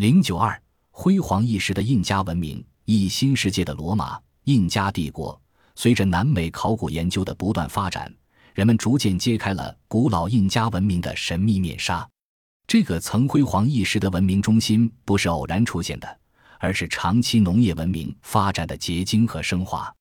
零九二，辉煌一时的印加文明，一新世界的罗马印加帝国。随着南美考古研究的不断发展，人们逐渐揭开了古老印加文明的神秘面纱。这个曾辉煌一时的文明中心，不是偶然出现的，而是长期农业文明发展的结晶和升华。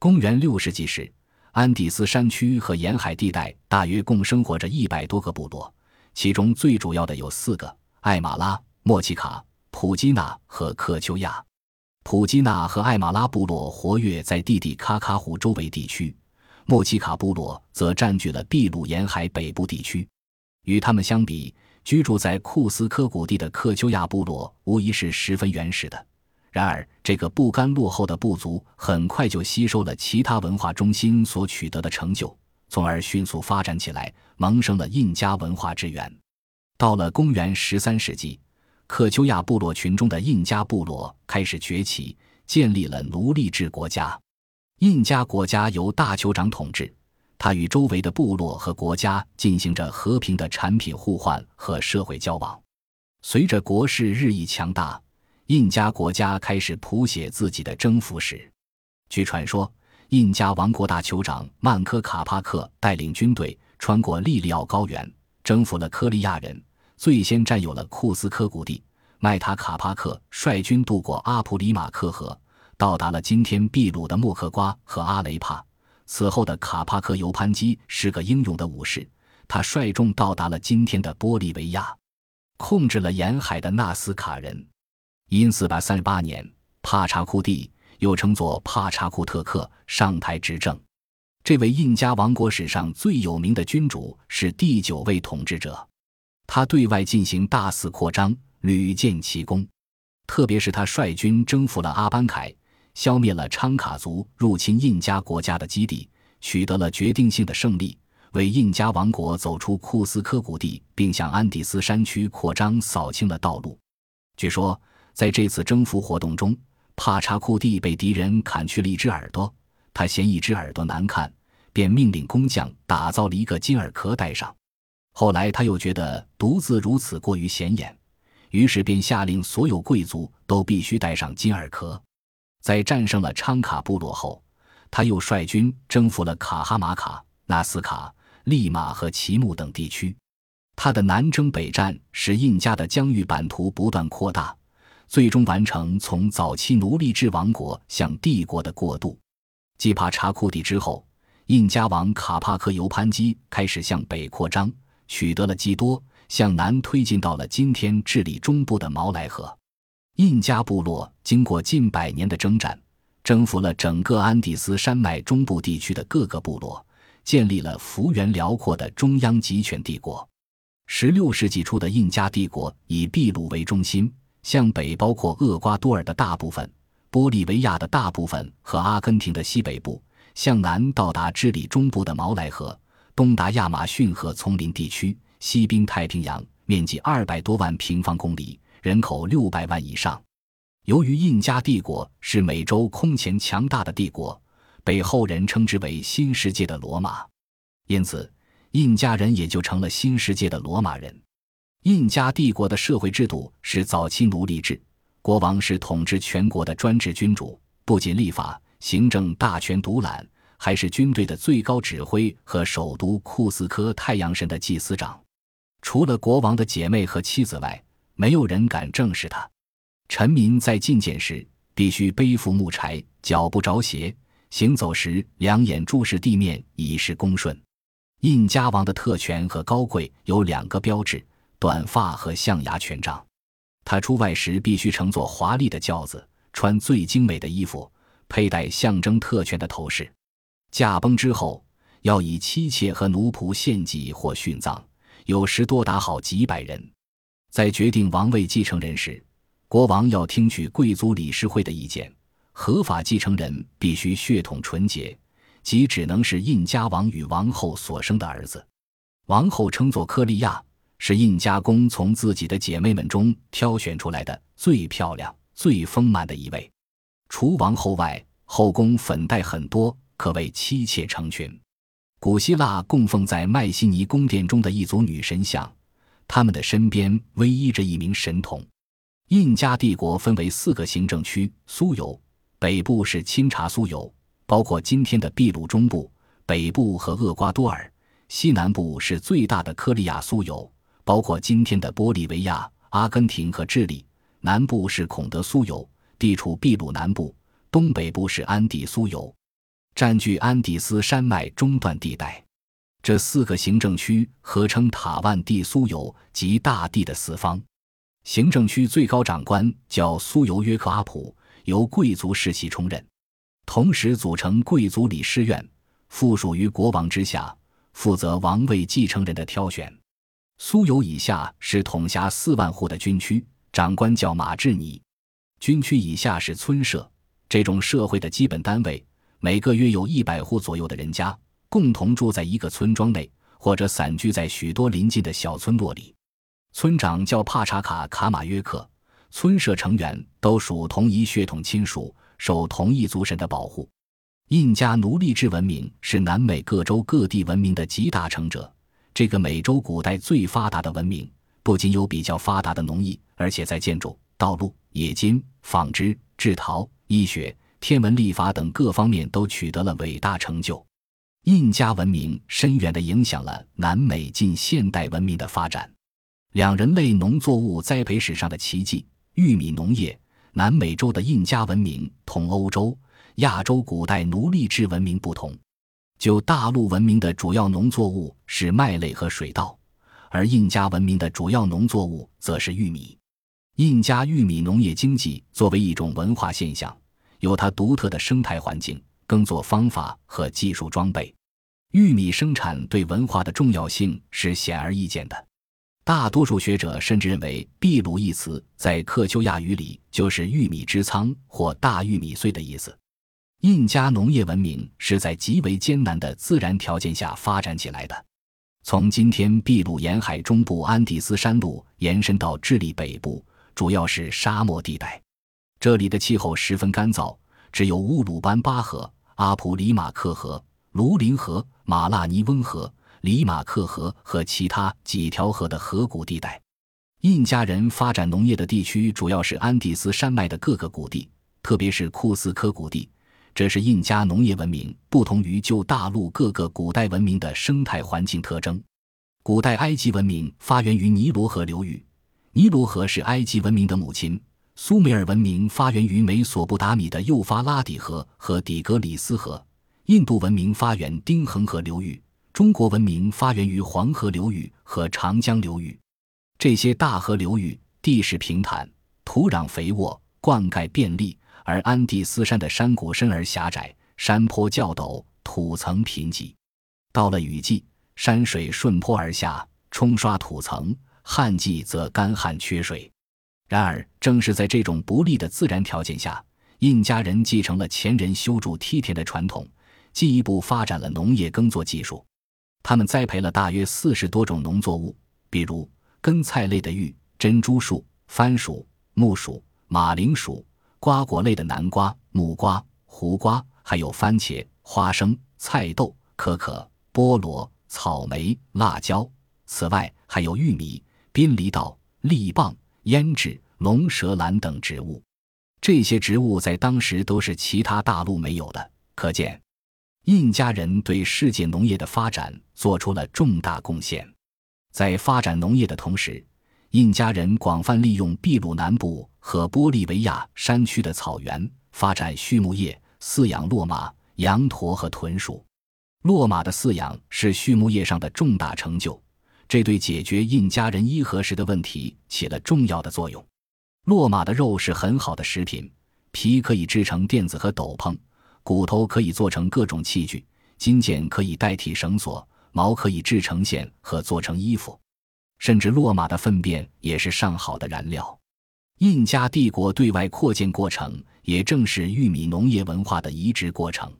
公元六世纪时，安第斯山区和沿海地带大约共生活着一百多个部落，其中最主要的有四个：艾马拉。莫奇卡、普基纳和克丘亚，普基纳和艾马拉部落活跃在蒂蒂卡卡湖周围地区，莫奇卡部落则占据了秘鲁沿海北部地区。与他们相比，居住在库斯科谷地的克丘亚部落无疑是十分原始的。然而，这个不甘落后的部族很快就吸收了其他文化中心所取得的成就，从而迅速发展起来，萌生了印加文化之源。到了公元十三世纪。克丘亚部落群中的印加部落开始崛起，建立了奴隶制国家。印加国家由大酋长统治，他与周围的部落和国家进行着和平的产品互换和社会交往。随着国势日益强大，印加国家开始谱写自己的征服史。据传说，印加王国大酋长曼科卡帕克带领军队穿过利利奥高原，征服了科利亚人。最先占有了库斯科谷地，麦塔卡帕克率军渡过阿普里马克河，到达了今天秘鲁的莫克瓜和阿雷帕。此后的卡帕克尤潘基是个英勇的武士，他率众到达了今天的玻利维亚，控制了沿海的纳斯卡人。因四百三十八年，帕查库蒂又称作帕查库特克上台执政。这位印加王国史上最有名的君主是第九位统治者。他对外进行大肆扩张，屡建奇功，特别是他率军征服了阿班凯，消灭了昌卡族入侵印加国家的基地，取得了决定性的胜利，为印加王国走出库斯科谷地并向安第斯山区扩张扫清了道路。据说，在这次征服活动中，帕查库蒂被敌人砍去了一只耳朵，他嫌一只耳朵难看，便命令工匠打造了一个金耳壳戴上。后来他又觉得独自如此过于显眼，于是便下令所有贵族都必须戴上金耳壳。在战胜了昌卡部落后，他又率军征服了卡哈马卡、纳斯卡、利马和奇木等地区。他的南征北战使印加的疆域版图不断扩大，最终完成从早期奴隶制王国向帝国的过渡。继帕查库蒂之后，印加王卡帕克尤潘基开始向北扩张。取得了基多，向南推进到了今天智利中部的毛莱河。印加部落经过近百年的征战，征服了整个安第斯山脉中部地区的各个部落，建立了幅员辽阔的中央集权帝国。十六世纪初的印加帝国以秘鲁为中心，向北包括厄瓜多尔的大部分、玻利维亚的大部分和阿根廷的西北部，向南到达智利中部的毛莱河。东达亚马逊河丛林地区，西滨太平洋，面积二百多万平方公里，人口六百万以上。由于印加帝国是美洲空前强大的帝国，被后人称之为“新世界的罗马”，因此印加人也就成了新世界的罗马人。印加帝国的社会制度是早期奴隶制，国王是统治全国的专制君主，不仅立法、行政大权独揽。还是军队的最高指挥和首都库斯科太阳神的祭司长，除了国王的姐妹和妻子外，没有人敢正视他。臣民在觐见时必须背负木柴，脚不着鞋；行走时两眼注视地面，以示恭顺。印加王的特权和高贵有两个标志：短发和象牙权杖。他出外时必须乘坐华丽的轿子，穿最精美的衣服，佩戴象征特权的头饰。驾崩之后，要以妻妾和奴仆献祭或殉葬，有时多达好几百人。在决定王位继承人时，国王要听取贵族理事会的意见。合法继承人必须血统纯洁，即只能是印加王与王后所生的儿子。王后称作科利亚，是印加公从自己的姐妹们中挑选出来的最漂亮、最丰满的一位。除王后外，后宫粉黛很多。可谓妻妾成群。古希腊供奉在迈锡尼宫殿中的一组女神像，她们的身边偎依着一名神童。印加帝国分为四个行政区：苏尤北部是钦察苏尤，包括今天的秘鲁中部、北部和厄瓜多尔；西南部是最大的科利亚苏尤，包括今天的玻利维亚、阿根廷和智利；南部是孔德苏尤，地处秘鲁南部；东北部是安第苏尤，占据安第斯山脉中段地带。这四个行政区合称塔万蒂苏尤及大地的四方。行政区最高长官叫苏尤约克阿普，由贵族世袭充任，同时组成贵族理事院，附属于国王之下，负责王位继承人的挑选。苏尤以下是统辖四万户的军区，长官叫马志尼。军区以下是村社，这种社会的基本单位，每个约有一百户左右的人家。共同住在一个村庄内，或者散居在许多邻近的小村落里。村长叫帕查卡卡马约克，村社成员都属同一血统亲属，受同一族神的保护。印加奴隶制文明是南美各州各地文明的集大成者。这个美洲古代最发达的文明，不仅有比较发达的农业，而且在建筑、道路、冶金、纺织、制陶、医学、天文历法等各方面都取得了伟大成就。印加文明深远地影响了南美近现代文明的发展。两人类农作物栽培史上的奇迹——玉米农业，南美洲的印加文明同欧洲、亚洲古代奴隶制文明不同。就大陆文明的主要农作物是麦类和水稻，而印加文明的主要农作物则是玉米。印加玉米农业经济作为一种文化现象，有它独特的生态环境。耕作方法和技术装备，玉米生产对文化的重要性是显而易见的。大多数学者甚至认为，“秘鲁”一词在克丘亚语里就是“玉米之仓”或“大玉米穗”的意思。印加农业文明是在极为艰难的自然条件下发展起来的。从今天秘鲁沿海中部安第斯山路延伸到智利北部，主要是沙漠地带，这里的气候十分干燥，只有乌鲁班巴河。阿普里马克河、卢林河、马拉尼翁河、里马克河和其他几条河的河谷地带，印加人发展农业的地区主要是安第斯山脉的各个谷地，特别是库斯科谷地。这是印加农业文明不同于旧大陆各个古代文明的生态环境特征。古代埃及文明发源于尼罗河流域，尼罗河是埃及文明的母亲。苏美尔文明发源于美索不达米的幼发拉底河和底格里斯河，印度文明发源丁恒河流域，中国文明发源于黄河流域和长江流域。这些大河流域地势平坦，土壤肥沃，灌溉便利；而安第斯山的山谷深而狭窄，山坡较陡，土层贫瘠。到了雨季，山水顺坡而下，冲刷土层；旱季则干旱缺水。然而，正是在这种不利的自然条件下，印加人继承了前人修筑梯田的传统，进一步发展了农业耕作技术。他们栽培了大约四十多种农作物，比如根菜类的玉、珍珠树、番薯、木薯、马铃薯；瓜果类的南瓜、木瓜、胡瓜，还有番茄、花生、菜豆、可可、菠萝、草莓、辣椒。此外，还有玉米、濒离稻、栗棒。胭脂、龙舌兰等植物，这些植物在当时都是其他大陆没有的。可见，印加人对世界农业的发展做出了重大贡献。在发展农业的同时，印加人广泛利用秘鲁南部和玻利维亚山区的草原，发展畜牧业，饲养骆马、羊驼和豚鼠。骆马的饲养是畜牧业上的重大成就。这对解决印加人衣合食的问题起了重要的作用。骆马的肉是很好的食品，皮可以制成垫子和斗篷，骨头可以做成各种器具，金剑可以代替绳索，毛可以制成线和做成衣服，甚至骆马的粪便也是上好的燃料。印加帝国对外扩建过程，也正是玉米农业文化的移植过程。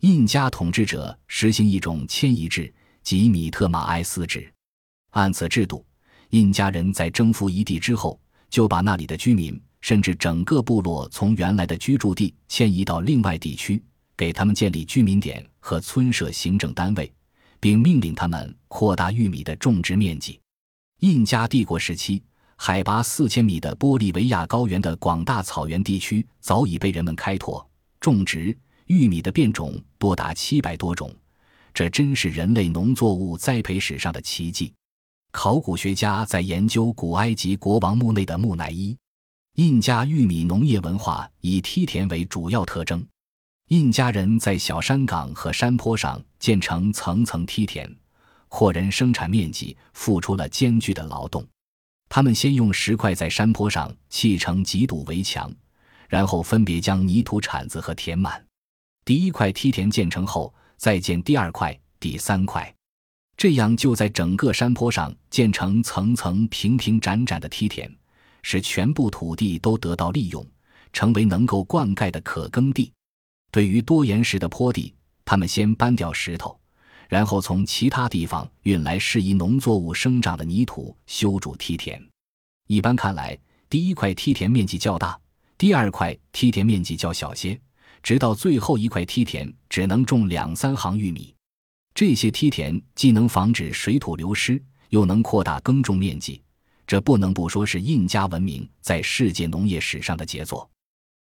印加统治者实行一种迁移制，即米特马埃斯制。按此制度，印加人在征服一地之后，就把那里的居民，甚至整个部落从原来的居住地迁移到另外地区，给他们建立居民点和村社行政单位，并命令他们扩大玉米的种植面积。印加帝国时期，海拔四千米的玻利维亚高原的广大草原地区早已被人们开拓种植，玉米的变种多达七百多种，这真是人类农作物栽培史上的奇迹。考古学家在研究古埃及国王墓内的木乃伊。印加玉米农业文化以梯田为主要特征。印加人在小山岗和山坡上建成层层梯田，扩人生产面积，付出了艰巨的劳动。他们先用石块在山坡上砌成几堵围墙，然后分别将泥土铲子和填满。第一块梯田建成后，再建第二块、第三块，这样就在整个山坡上建成层层平平展展的梯田。使全部土地都得到利用，成为能够灌溉的可耕地。对于多岩石的坡地，他们先搬掉石头，然后从其他地方运来适宜农作物生长的泥土，修筑梯田。一般看来，第一块梯田面积较大，第二块梯田面积较小些，直到最后一块梯田只能种两三行玉米。这些梯田既能防止水土流失，又能扩大耕种面积。这不能不说是印加文明在世界农业史上的杰作。